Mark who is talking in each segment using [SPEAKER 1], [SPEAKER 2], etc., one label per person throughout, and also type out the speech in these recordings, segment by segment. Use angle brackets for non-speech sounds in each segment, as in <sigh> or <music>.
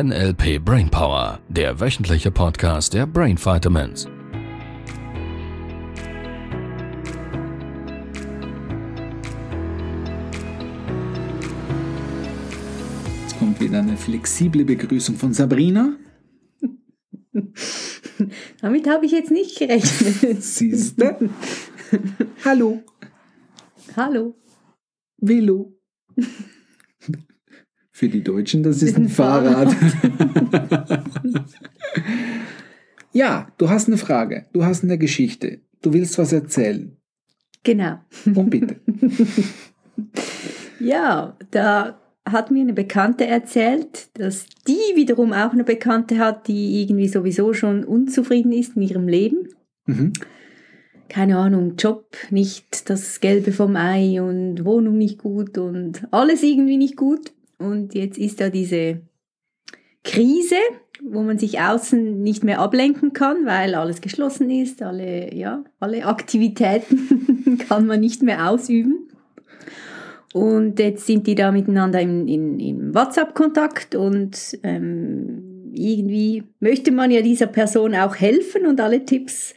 [SPEAKER 1] NLP Brainpower, der wöchentliche Podcast der Brain Vitamins.
[SPEAKER 2] Jetzt kommt wieder eine flexible Begrüßung von Sabrina. <laughs>
[SPEAKER 3] Damit habe ich jetzt nicht gerechnet.
[SPEAKER 2] Siehst du? <laughs> Hallo.
[SPEAKER 3] Hallo.
[SPEAKER 2] Velo. Für die Deutschen, das ist ein, ein Fahrrad. Fahrrad. <laughs> ja, du hast eine Frage, du hast eine Geschichte, du willst was erzählen.
[SPEAKER 3] Genau.
[SPEAKER 2] Und bitte. <laughs>
[SPEAKER 3] ja, da hat mir eine Bekannte erzählt, dass die wiederum auch eine Bekannte hat, die irgendwie sowieso schon unzufrieden ist in ihrem Leben. Mhm. Keine Ahnung, Job nicht das Gelbe vom Ei und Wohnung nicht gut und alles irgendwie nicht gut. Und jetzt ist da diese Krise, wo man sich außen nicht mehr ablenken kann, weil alles geschlossen ist, alle, ja, alle Aktivitäten <laughs> kann man nicht mehr ausüben. Und jetzt sind die da miteinander im, in, im WhatsApp-Kontakt und ähm, irgendwie möchte man ja dieser Person auch helfen und alle Tipps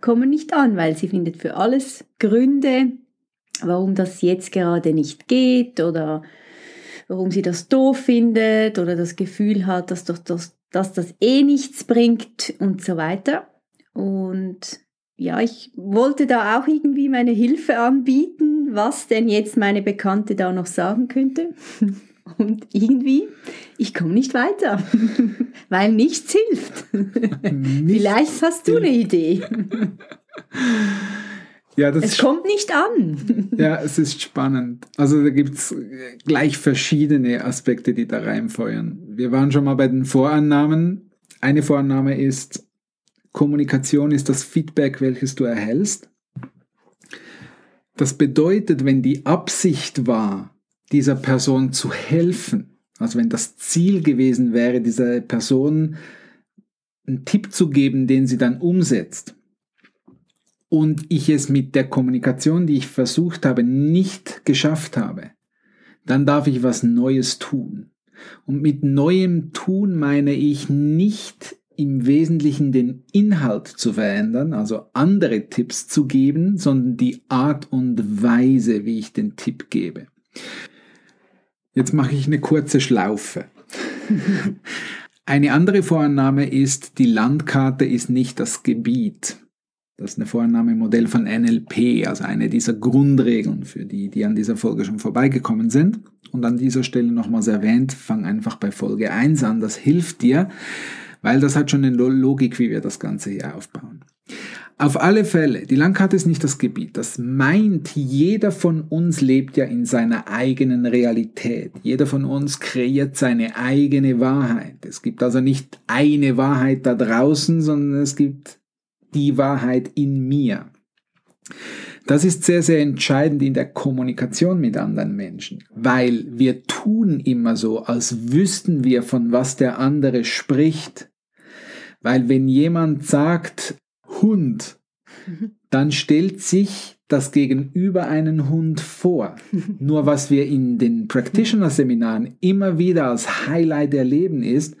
[SPEAKER 3] kommen nicht an, weil sie findet für alles Gründe, warum das jetzt gerade nicht geht oder warum sie das doof findet oder das Gefühl hat, dass, doch das, dass das eh nichts bringt und so weiter. Und ja, ich wollte da auch irgendwie meine Hilfe anbieten, was denn jetzt meine Bekannte da noch sagen könnte. <laughs> Und irgendwie, ich komme nicht weiter, <laughs> weil nichts hilft. Nichts Vielleicht hast du eine Idee. <laughs>
[SPEAKER 2] Ja,
[SPEAKER 3] das es kommt nicht an. <laughs>
[SPEAKER 2] Ja, es ist spannend. Also da gibt es gleich verschiedene Aspekte, die da reinfeuern. Wir waren schon mal bei den Vorannahmen. Eine Vorannahme ist, Kommunikation ist das Feedback, welches du erhältst. Das bedeutet, wenn die Absicht war, dieser Person zu helfen, also wenn das Ziel gewesen wäre, dieser Person einen Tipp zu geben, den sie dann umsetzt, und ich es mit der Kommunikation, die ich versucht habe, nicht geschafft habe, dann darf ich was Neues tun. Und mit neuem Tun meine ich nicht im Wesentlichen den Inhalt zu verändern, also andere Tipps zu geben, sondern die Art und Weise, wie ich den Tipp gebe. Jetzt mache ich eine kurze Schlaufe. <laughs> eine andere Vorannahme ist, die Landkarte ist nicht das Gebiet. Das ist eine Vornahmemodell von NLP, also eine dieser Grundregeln für die, die an dieser Folge schon vorbeigekommen sind. Und an dieser Stelle nochmals erwähnt, fang einfach bei Folge 1 an, das hilft dir, weil das hat schon eine Logik, wie wir das Ganze hier aufbauen. Auf alle Fälle, die Landkarte ist nicht das Gebiet. Das meint, jeder von uns lebt ja in seiner eigenen Realität. Jeder von uns kreiert seine eigene Wahrheit. Es gibt also nicht eine Wahrheit da draußen, sondern es gibt die Wahrheit in mir. Das ist sehr, sehr entscheidend in der Kommunikation mit anderen Menschen, weil wir tun immer so, als wüssten wir, von was der andere spricht. Weil wenn jemand sagt Hund, <laughs> dann stellt sich das Gegenüber einen Hund vor. <laughs> Nur was wir in den Practitioner-Seminaren immer wieder als Highlight erleben ist,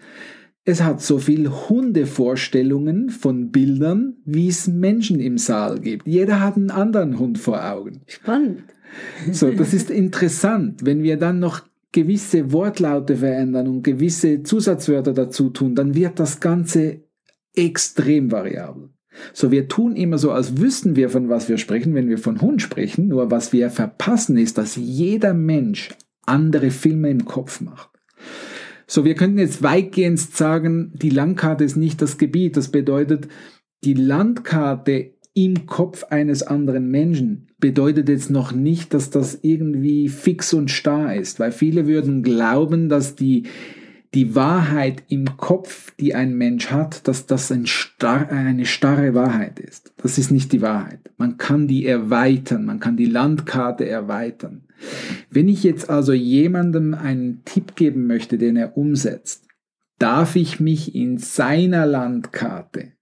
[SPEAKER 2] es hat so viel Hundevorstellungen von Bildern, wie es Menschen im Saal gibt. Jeder hat einen anderen Hund vor Augen.
[SPEAKER 3] Spannend.
[SPEAKER 2] So, das ist interessant. Wenn wir dann noch gewisse Wortlaute verändern und gewisse Zusatzwörter dazu tun, dann wird das Ganze extrem variabel. So, wir tun immer so, als wüssten wir, von was wir sprechen, wenn wir von Hund sprechen. Nur was wir verpassen ist, dass jeder Mensch andere Filme im Kopf macht. So, wir könnten jetzt weitgehend sagen, die Landkarte ist nicht das Gebiet. Das bedeutet, die Landkarte im Kopf eines anderen Menschen bedeutet jetzt noch nicht, dass das irgendwie fix und starr ist, weil viele würden glauben, dass die, die Wahrheit im Kopf, die ein Mensch hat, dass das ein star eine starre Wahrheit ist. Das ist nicht die Wahrheit. Man kann die erweitern, man kann die Landkarte erweitern. Wenn ich jetzt also jemandem einen Tipp geben möchte, den er umsetzt, darf ich mich in seiner Landkarte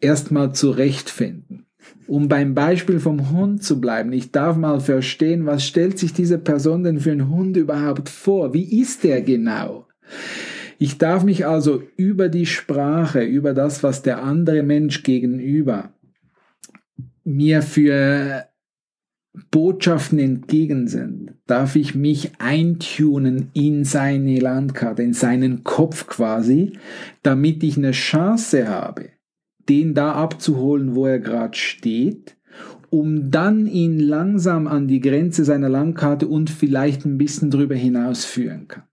[SPEAKER 2] erstmal zurechtfinden. Um beim Beispiel vom Hund zu bleiben, ich darf mal verstehen, was stellt sich diese Person denn für einen Hund überhaupt vor? Wie ist der genau? Ich darf mich also über die Sprache, über das, was der andere Mensch gegenüber mir für Botschaften entgegensendet, darf ich mich eintunen in seine Landkarte, in seinen Kopf quasi, damit ich eine Chance habe, den da abzuholen, wo er gerade steht, um dann ihn langsam an die Grenze seiner Landkarte und vielleicht ein bisschen drüber hinaus führen kann.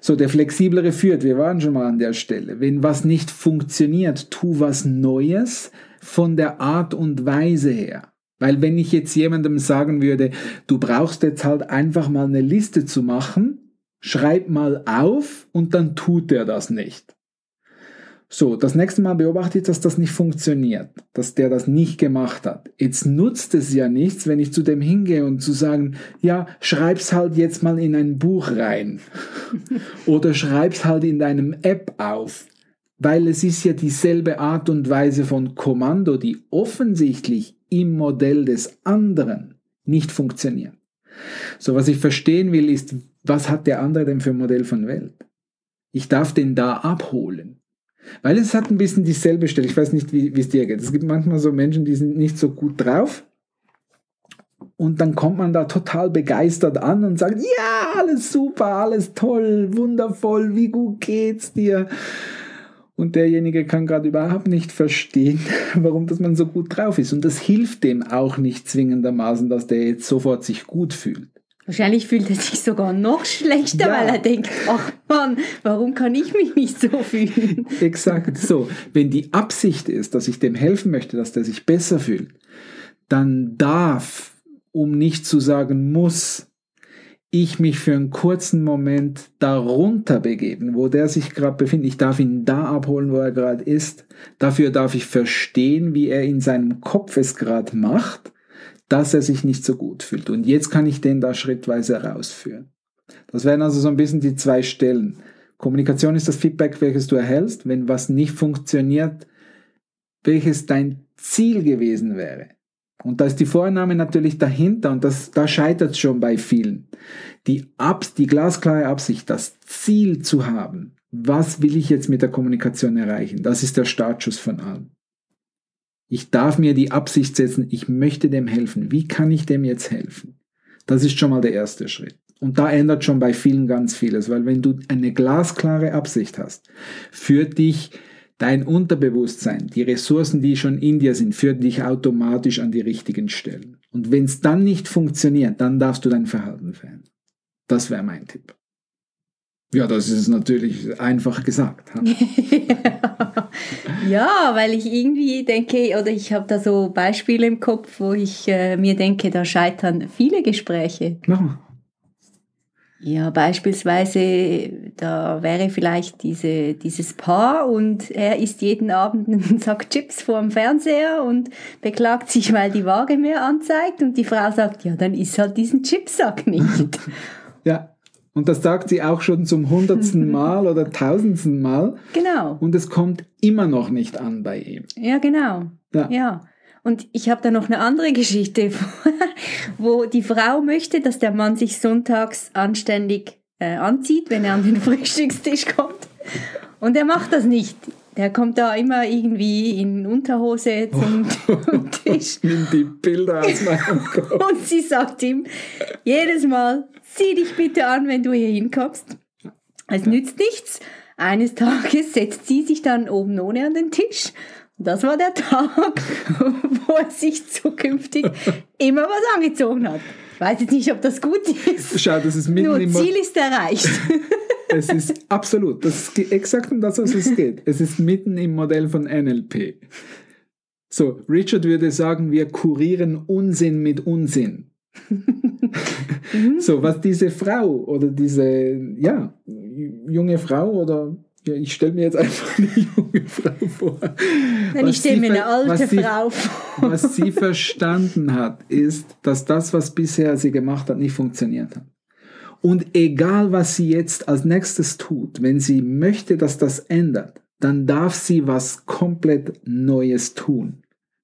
[SPEAKER 2] So, der flexiblere führt, wir waren schon mal an der Stelle. Wenn was nicht funktioniert, tu was Neues von der Art und Weise her. Weil wenn ich jetzt jemandem sagen würde, du brauchst jetzt halt einfach mal eine Liste zu machen, schreib mal auf und dann tut er das nicht. So, das nächste Mal beobachte ich, dass das nicht funktioniert, dass der das nicht gemacht hat. Jetzt nutzt es ja nichts, wenn ich zu dem hingehe und zu sagen, ja, schreib's halt jetzt mal in ein Buch rein. <laughs> Oder schreib's halt in deinem App auf. Weil es ist ja dieselbe Art und Weise von Kommando, die offensichtlich im Modell des anderen nicht funktioniert. So, was ich verstehen will, ist, was hat der andere denn für ein Modell von Welt? Ich darf den da abholen. Weil es hat ein bisschen dieselbe Stelle. Ich weiß nicht, wie es dir geht. Es gibt manchmal so Menschen, die sind nicht so gut drauf. Und dann kommt man da total begeistert an und sagt, ja, alles super, alles toll, wundervoll, wie gut geht's dir? Und derjenige kann gerade überhaupt nicht verstehen, <laughs> warum dass man so gut drauf ist. Und das hilft dem auch nicht zwingendermaßen, dass der jetzt sofort sich gut fühlt.
[SPEAKER 3] Wahrscheinlich fühlt er sich sogar noch schlechter, ja. weil er denkt, ach Mann, warum kann ich mich nicht so fühlen?
[SPEAKER 2] Exakt so. Wenn die Absicht ist, dass ich dem helfen möchte, dass der sich besser fühlt, dann darf, um nicht zu sagen muss, ich mich für einen kurzen Moment darunter begeben, wo der sich gerade befindet. Ich darf ihn da abholen, wo er gerade ist. Dafür darf ich verstehen, wie er in seinem Kopf es gerade macht dass er sich nicht so gut fühlt. Und jetzt kann ich den da schrittweise rausführen. Das wären also so ein bisschen die zwei Stellen. Kommunikation ist das Feedback, welches du erhältst. Wenn was nicht funktioniert, welches dein Ziel gewesen wäre. Und da ist die Vorname natürlich dahinter und das, da scheitert es schon bei vielen. Die, Abs, die glasklare Absicht, das Ziel zu haben, was will ich jetzt mit der Kommunikation erreichen, das ist der Startschuss von allem. Ich darf mir die Absicht setzen, ich möchte dem helfen. Wie kann ich dem jetzt helfen? Das ist schon mal der erste Schritt. Und da ändert schon bei vielen ganz vieles, weil wenn du eine glasklare Absicht hast, führt dich dein Unterbewusstsein, die Ressourcen, die schon in dir sind, führt dich automatisch an die richtigen Stellen. Und wenn es dann nicht funktioniert, dann darfst du dein Verhalten verändern. Das wäre mein Tipp. Ja, das ist natürlich einfach gesagt. <laughs>
[SPEAKER 3] ja, weil ich irgendwie denke, oder ich habe da so Beispiele im Kopf, wo ich äh, mir denke, da scheitern viele Gespräche.
[SPEAKER 2] Mach mal.
[SPEAKER 3] Ja, beispielsweise, da wäre vielleicht diese, dieses Paar und er isst jeden Abend einen <laughs> Sack Chips vor dem Fernseher und beklagt sich, weil die Waage mehr anzeigt und die Frau sagt, ja, dann isst halt diesen Chipsack nicht. <laughs>
[SPEAKER 2] ja, und das sagt sie auch schon zum hundertsten <laughs> Mal oder tausendsten Mal.
[SPEAKER 3] Genau.
[SPEAKER 2] Und es kommt immer noch nicht an bei ihm.
[SPEAKER 3] Ja, genau. Ja. ja. Und ich habe da noch eine andere Geschichte, <laughs> wo die Frau möchte, dass der Mann sich sonntags anständig äh, anzieht, wenn er an den <laughs> Frühstückstisch kommt. Und er macht das nicht. Der kommt da immer irgendwie in Unterhose zum
[SPEAKER 2] oh, <laughs> Tisch. Nimm die Bilder aus meinem Kopf.
[SPEAKER 3] Und sie sagt ihm jedes Mal, zieh dich bitte an, wenn du hier hinkommst. Es nützt nichts. Eines Tages setzt sie sich dann oben ohne an den Tisch. Das war der Tag, <laughs> wo er sich zukünftig immer was angezogen hat. Ich weiß jetzt nicht, ob das gut ist.
[SPEAKER 2] Schau, das ist mitten
[SPEAKER 3] Nur im Ziel ist erreicht. <laughs>
[SPEAKER 2] es ist absolut, das ist exakt um das, was es geht. Es ist mitten im Modell von NLP. So, Richard würde sagen, wir kurieren Unsinn mit Unsinn. Mhm. so, was diese Frau oder diese, ja, junge Frau oder ja, ich stelle mir jetzt einfach eine <laughs> junge Frau vor.
[SPEAKER 3] Nein, ich mir eine alte
[SPEAKER 2] sie,
[SPEAKER 3] Frau.
[SPEAKER 2] Was sie verstanden hat, ist, dass das, was bisher sie gemacht hat, nicht funktioniert hat. Und egal, was sie jetzt als nächstes tut, wenn sie möchte, dass das ändert, dann darf sie was komplett Neues tun.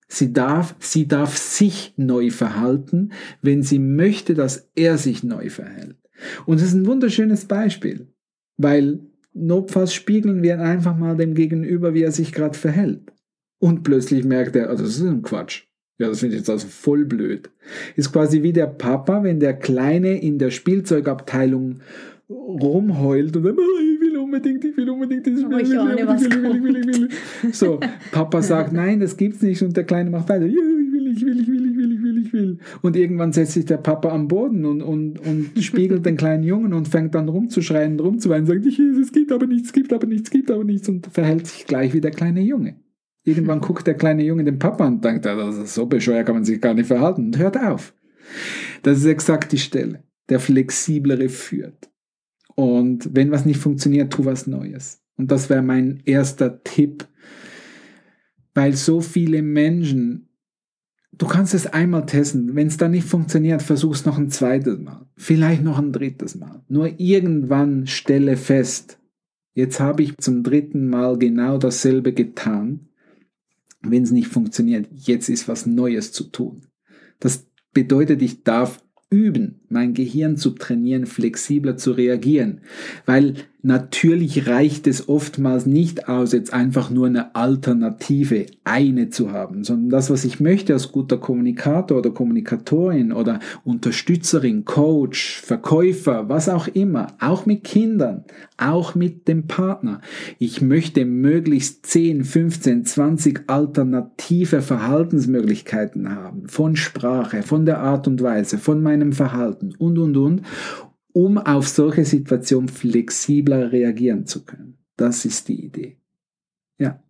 [SPEAKER 2] Sie darf, sie darf sich neu verhalten, wenn sie möchte, dass er sich neu verhält. Und es ist ein wunderschönes Beispiel, weil notfalls spiegeln wir einfach mal dem Gegenüber, wie er sich gerade verhält. Und plötzlich merkt er, also das ist ein Quatsch. Ja, das finde ich jetzt also voll blöd. Ist quasi wie der Papa, wenn der Kleine in der Spielzeugabteilung rumheult und dann, oh, ich will unbedingt, ich will unbedingt
[SPEAKER 3] ich
[SPEAKER 2] will,
[SPEAKER 3] ahne,
[SPEAKER 2] will,
[SPEAKER 3] was
[SPEAKER 2] will, will, will, will, will. So, Papa sagt, <laughs> nein, das gibt's nicht und der Kleine macht weiter, ja, ich will, ich will, ich will, ich will, ich will, ich will. Und irgendwann setzt sich der Papa am Boden und, und, und spiegelt den kleinen Jungen und fängt dann rumzuschreien und rumzuweinen, sagt, es gibt aber nichts, es gibt aber nichts, es gibt aber nichts und verhält sich gleich wie der kleine Junge. Irgendwann guckt der kleine Junge den Papa und denkt, das ist so bescheuert kann man sich gar nicht verhalten und hört auf. Das ist exakt die Stelle. Der Flexiblere führt. Und wenn was nicht funktioniert, tu was Neues. Und das wäre mein erster Tipp, weil so viele Menschen, du kannst es einmal testen, wenn es dann nicht funktioniert, versuch es noch ein zweites Mal, vielleicht noch ein drittes Mal. Nur irgendwann stelle fest, jetzt habe ich zum dritten Mal genau dasselbe getan wenn es nicht funktioniert, jetzt ist was Neues zu tun. Das bedeutet, ich darf üben, mein Gehirn zu trainieren, flexibler zu reagieren. Weil natürlich reicht es oftmals nicht aus, jetzt einfach nur eine Alternative, eine zu haben, sondern das, was ich möchte als guter Kommunikator oder Kommunikatorin oder Unterstützerin, Coach, Verkäufer, was auch immer, auch mit Kindern, auch mit dem Partner. Ich möchte möglichst 10, 15, 20 alternative Verhaltensmöglichkeiten haben, von Sprache, von der Art und Weise, von meinem Verhalten und, und, und um auf solche Situationen flexibler reagieren zu können. Das ist die Idee. Ja.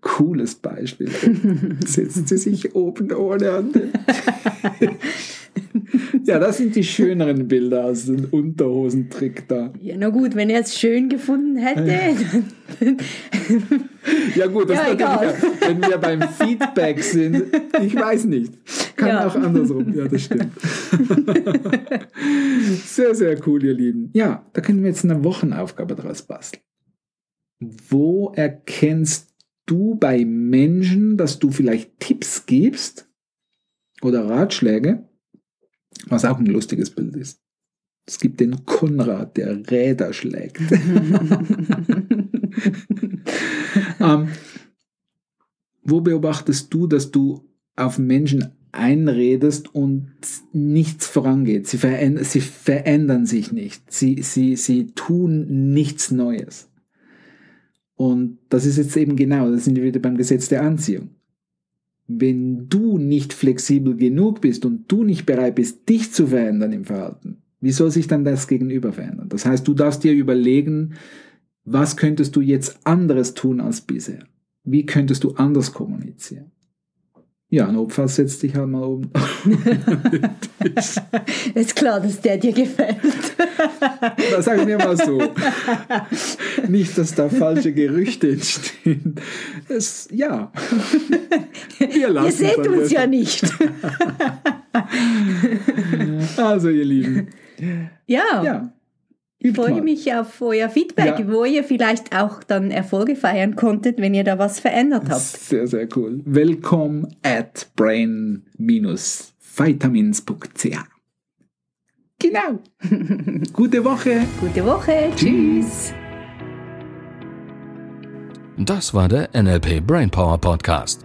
[SPEAKER 2] Cooles Beispiel. <laughs> Setzt sie sich oben ohne an <laughs> ja, das sind die schöneren Bilder aus dem Unterhosentrick da.
[SPEAKER 3] Ja, na gut, wenn er es schön gefunden hätte.
[SPEAKER 2] ja, gut, das ja, egal. wenn wir beim Feedback sind, ich weiß nicht. Kann ja. auch andersrum. Ja, das stimmt. <laughs> sehr, sehr cool, ihr Lieben. Ja, da können wir jetzt eine Wochenaufgabe draus basteln. Wo erkennst du bei Menschen, dass du vielleicht Tipps gibst oder Ratschläge, was auch ein lustiges Bild ist. Es gibt den Konrad, der Räder schlägt. <laughs> <laughs> ähm, wo beobachtest du, dass du auf Menschen einredest und nichts vorangeht? Sie, verändern, sie verändern sich nicht. Sie, sie, sie tun nichts Neues. Und das ist jetzt eben genau, das sind wir wieder beim Gesetz der Anziehung wenn du nicht flexibel genug bist und du nicht bereit bist, dich zu verändern im Verhalten, wie soll sich dann das Gegenüber verändern? Das heißt, du darfst dir überlegen, was könntest du jetzt anderes tun als bisher? Wie könntest du anders kommunizieren? Ja, notfalls setz dich halt mal oben. <laughs>
[SPEAKER 3] ist klar, dass der dir gefällt.
[SPEAKER 2] Das sagen wir mal so. Nicht, dass da falsche Gerüchte entstehen. Es, ja.
[SPEAKER 3] Lassen ihr seht uns ja nicht.
[SPEAKER 2] Also, ihr Lieben.
[SPEAKER 3] Ja. ja. Ich freue mal. mich auf euer Feedback, ja. wo ihr vielleicht auch dann Erfolge feiern konntet, wenn ihr da was verändert habt.
[SPEAKER 2] Sehr, sehr cool. Willkommen at brain-vitamins.ch. Genau. <laughs> Gute Woche.
[SPEAKER 3] Gute Woche. Tschüss.
[SPEAKER 1] Das war der NLP Brainpower Podcast.